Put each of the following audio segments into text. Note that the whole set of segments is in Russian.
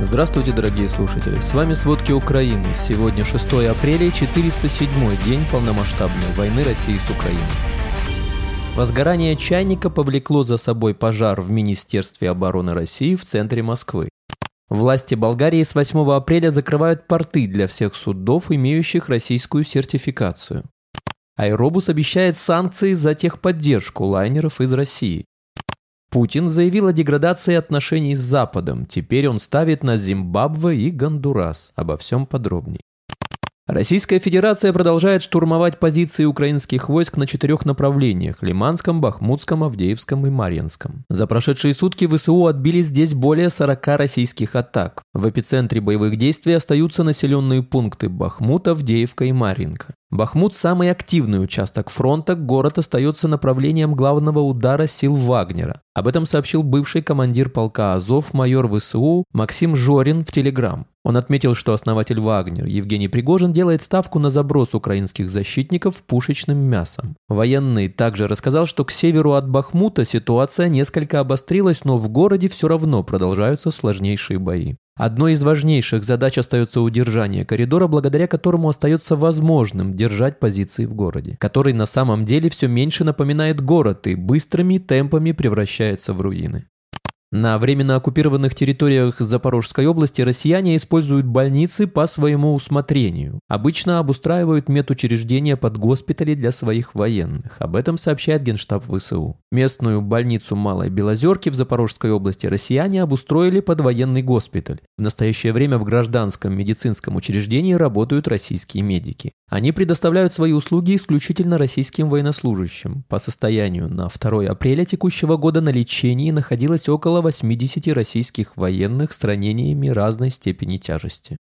Здравствуйте, дорогие слушатели! С вами «Сводки Украины». Сегодня 6 апреля, 407 день полномасштабной войны России с Украиной. Возгорание чайника повлекло за собой пожар в Министерстве обороны России в центре Москвы. Власти Болгарии с 8 апреля закрывают порты для всех судов, имеющих российскую сертификацию. Аэробус обещает санкции за техподдержку лайнеров из России. Путин заявил о деградации отношений с Западом. Теперь он ставит на Зимбабве и Гондурас. Обо всем подробней. Российская Федерация продолжает штурмовать позиции украинских войск на четырех направлениях – Лиманском, Бахмутском, Авдеевском и Марьинском. За прошедшие сутки ВСУ отбили здесь более 40 российских атак. В эпицентре боевых действий остаются населенные пункты Бахмут, Авдеевка и Марьинка. Бахмут – самый активный участок фронта, город остается направлением главного удара сил Вагнера. Об этом сообщил бывший командир полка Азов, майор ВСУ Максим Жорин в Телеграм. Он отметил, что основатель Вагнер Евгений Пригожин делает ставку на заброс украинских защитников пушечным мясом. Военный также рассказал, что к северу от Бахмута ситуация несколько обострилась, но в городе все равно продолжаются сложнейшие бои. Одной из важнейших задач остается удержание коридора, благодаря которому остается возможным держать позиции в городе, который на самом деле все меньше напоминает город и быстрыми темпами превращается в руины. На временно оккупированных территориях Запорожской области россияне используют больницы по своему усмотрению. Обычно обустраивают медучреждения под госпитали для своих военных. Об этом сообщает Генштаб ВСУ. Местную больницу Малой Белозерки в Запорожской области россияне обустроили под военный госпиталь. В настоящее время в гражданском медицинском учреждении работают российские медики. Они предоставляют свои услуги исключительно российским военнослужащим. По состоянию на 2 апреля текущего года на лечении находилось около 80 российских военных с ранениями разной степени тяжести.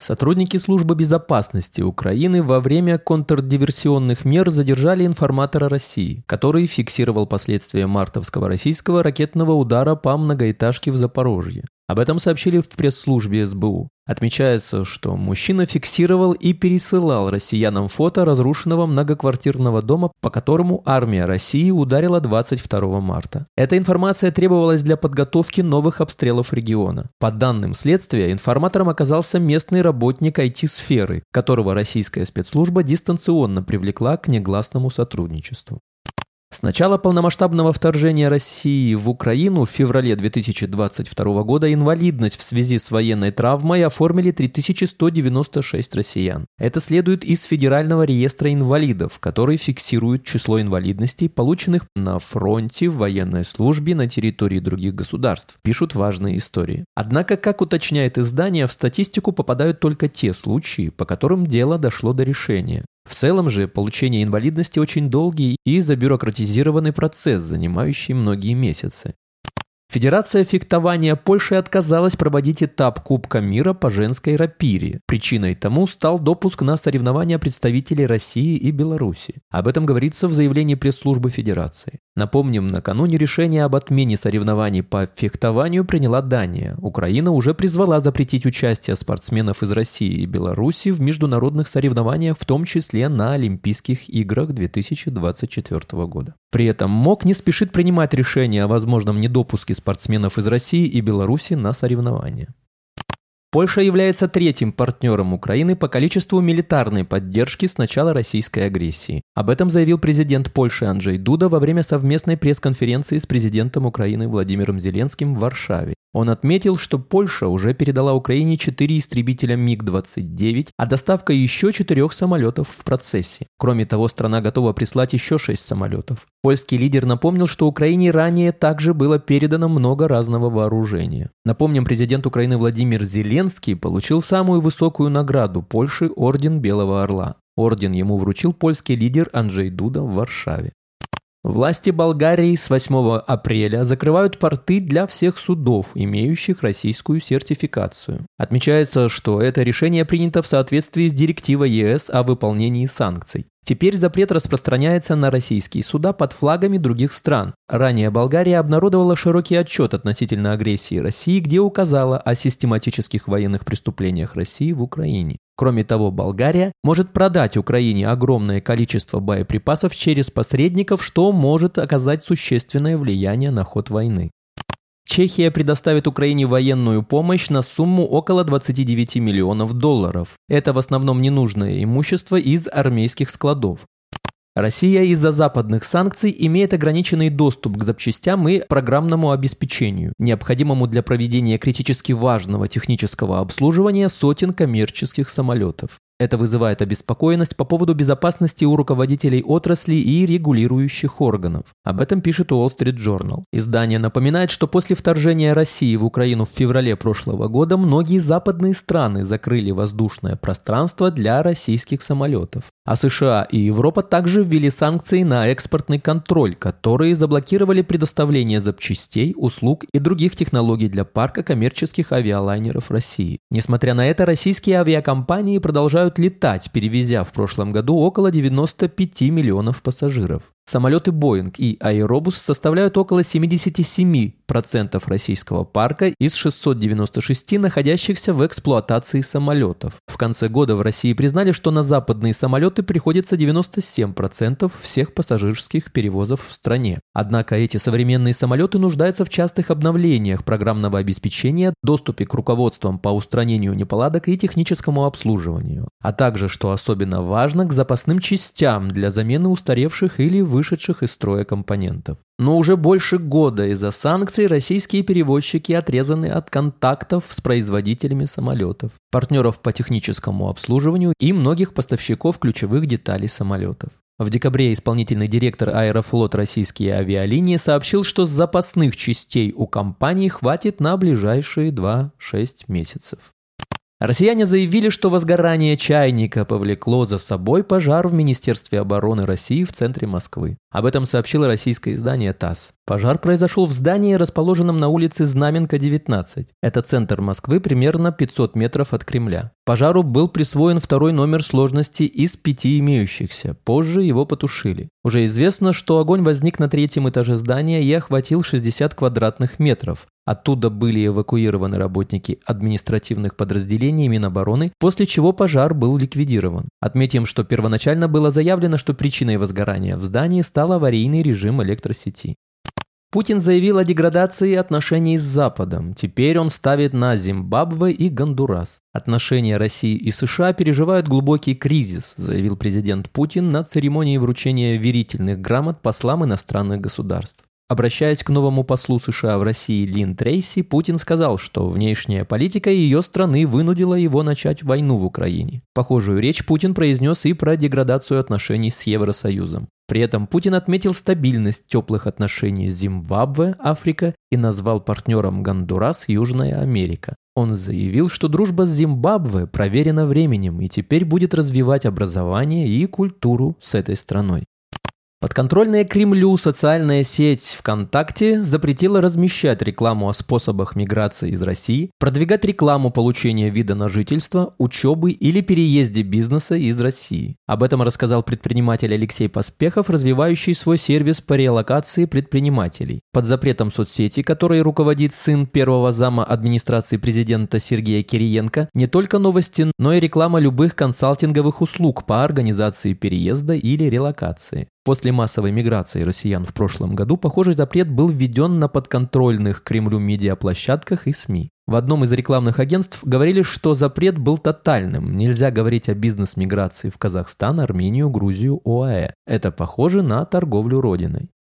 Сотрудники службы безопасности Украины во время контрдиверсионных мер задержали информатора России, который фиксировал последствия мартовского российского ракетного удара по многоэтажке в Запорожье. Об этом сообщили в пресс-службе СБУ. Отмечается, что мужчина фиксировал и пересылал россиянам фото разрушенного многоквартирного дома, по которому армия России ударила 22 марта. Эта информация требовалась для подготовки новых обстрелов региона. По данным следствия, информатором оказался местный работник IT-сферы, которого российская спецслужба дистанционно привлекла к негласному сотрудничеству. С начала полномасштабного вторжения России в Украину в феврале 2022 года инвалидность в связи с военной травмой оформили 3196 россиян. Это следует из Федерального реестра инвалидов, который фиксирует число инвалидностей, полученных на фронте, в военной службе на территории других государств, пишут важные истории. Однако, как уточняет издание, в статистику попадают только те случаи, по которым дело дошло до решения. В целом же получение инвалидности очень долгий и забюрократизированный процесс, занимающий многие месяцы. Федерация фехтования Польши отказалась проводить этап Кубка мира по женской рапире. Причиной тому стал допуск на соревнования представителей России и Беларуси. Об этом говорится в заявлении пресс-службы Федерации. Напомним, накануне решение об отмене соревнований по фехтованию приняла Дания. Украина уже призвала запретить участие спортсменов из России и Беларуси в международных соревнованиях, в том числе на Олимпийских играх 2024 года. При этом МОК не спешит принимать решение о возможном недопуске спортсменов из России и Беларуси на соревнования. Польша является третьим партнером Украины по количеству милитарной поддержки с начала российской агрессии. Об этом заявил президент Польши Анджей Дуда во время совместной пресс-конференции с президентом Украины Владимиром Зеленским в Варшаве. Он отметил, что Польша уже передала Украине 4 истребителя МиГ-29, а доставка еще 4 самолетов в процессе. Кроме того, страна готова прислать еще 6 самолетов. Польский лидер напомнил, что Украине ранее также было передано много разного вооружения. Напомним, президент Украины Владимир Зеленский получил самую высокую награду Польши – Орден Белого Орла. Орден ему вручил польский лидер Анджей Дуда в Варшаве. Власти Болгарии с 8 апреля закрывают порты для всех судов, имеющих российскую сертификацию. Отмечается, что это решение принято в соответствии с директивой ЕС о выполнении санкций. Теперь запрет распространяется на российские суда под флагами других стран. Ранее Болгария обнародовала широкий отчет относительно агрессии России, где указала о систематических военных преступлениях России в Украине. Кроме того, Болгария может продать Украине огромное количество боеприпасов через посредников, что может оказать существенное влияние на ход войны. Чехия предоставит Украине военную помощь на сумму около 29 миллионов долларов. Это в основном ненужное имущество из армейских складов. Россия из-за западных санкций имеет ограниченный доступ к запчастям и программному обеспечению, необходимому для проведения критически важного технического обслуживания сотен коммерческих самолетов. Это вызывает обеспокоенность по поводу безопасности у руководителей отрасли и регулирующих органов. Об этом пишет Wall Street Journal. Издание напоминает, что после вторжения России в Украину в феврале прошлого года многие западные страны закрыли воздушное пространство для российских самолетов. А США и Европа также ввели санкции на экспортный контроль, которые заблокировали предоставление запчастей, услуг и других технологий для парка коммерческих авиалайнеров России. Несмотря на это, российские авиакомпании продолжают летать, перевезя в прошлом году около 95 миллионов пассажиров. Самолеты Boeing и Aerobus составляют около 77% российского парка из 696 находящихся в эксплуатации самолетов. В конце года в России признали, что на западные самолеты приходится 97% всех пассажирских перевозов в стране. Однако эти современные самолеты нуждаются в частых обновлениях программного обеспечения, доступе к руководствам по устранению неполадок и техническому обслуживанию, а также, что особенно важно, к запасным частям для замены устаревших или вы вышедших из строя компонентов. Но уже больше года из-за санкций российские перевозчики отрезаны от контактов с производителями самолетов, партнеров по техническому обслуживанию и многих поставщиков ключевых деталей самолетов. В декабре исполнительный директор Аэрофлот «Российские авиалинии» сообщил, что запасных частей у компании хватит на ближайшие 2-6 месяцев. Россияне заявили, что возгорание чайника повлекло за собой пожар в Министерстве обороны России в центре Москвы. Об этом сообщило российское издание ТАСС. Пожар произошел в здании, расположенном на улице Знаменка, 19. Это центр Москвы, примерно 500 метров от Кремля. Пожару был присвоен второй номер сложности из пяти имеющихся. Позже его потушили. Уже известно, что огонь возник на третьем этаже здания и охватил 60 квадратных метров. Оттуда были эвакуированы работники административных подразделений Минобороны, после чего пожар был ликвидирован. Отметим, что первоначально было заявлено, что причиной возгорания в здании стал аварийный режим электросети. Путин заявил о деградации отношений с Западом. Теперь он ставит на Зимбабве и Гондурас. Отношения России и США переживают глубокий кризис, заявил президент Путин на церемонии вручения верительных грамот послам иностранных государств. Обращаясь к новому послу США в России Лин Трейси, Путин сказал, что внешняя политика ее страны вынудила его начать войну в Украине. Похожую речь Путин произнес и про деградацию отношений с Евросоюзом. При этом Путин отметил стабильность теплых отношений с Зимбабве, Африка и назвал партнером Гондурас Южная Америка. Он заявил, что дружба с Зимбабве проверена временем и теперь будет развивать образование и культуру с этой страной. Подконтрольная Кремлю социальная сеть ВКонтакте запретила размещать рекламу о способах миграции из России, продвигать рекламу получения вида на жительство, учебы или переезде бизнеса из России. Об этом рассказал предприниматель Алексей Поспехов, развивающий свой сервис по релокации предпринимателей. Под запретом соцсети, которой руководит сын первого зама администрации президента Сергея Кириенко, не только новости, но и реклама любых консалтинговых услуг по организации переезда или релокации. После массовой миграции россиян в прошлом году похожий запрет был введен на подконтрольных Кремлю медиаплощадках и СМИ. В одном из рекламных агентств говорили, что запрет был тотальным. Нельзя говорить о бизнес-миграции в Казахстан, Армению, Грузию, ОАЭ. Это похоже на торговлю родиной.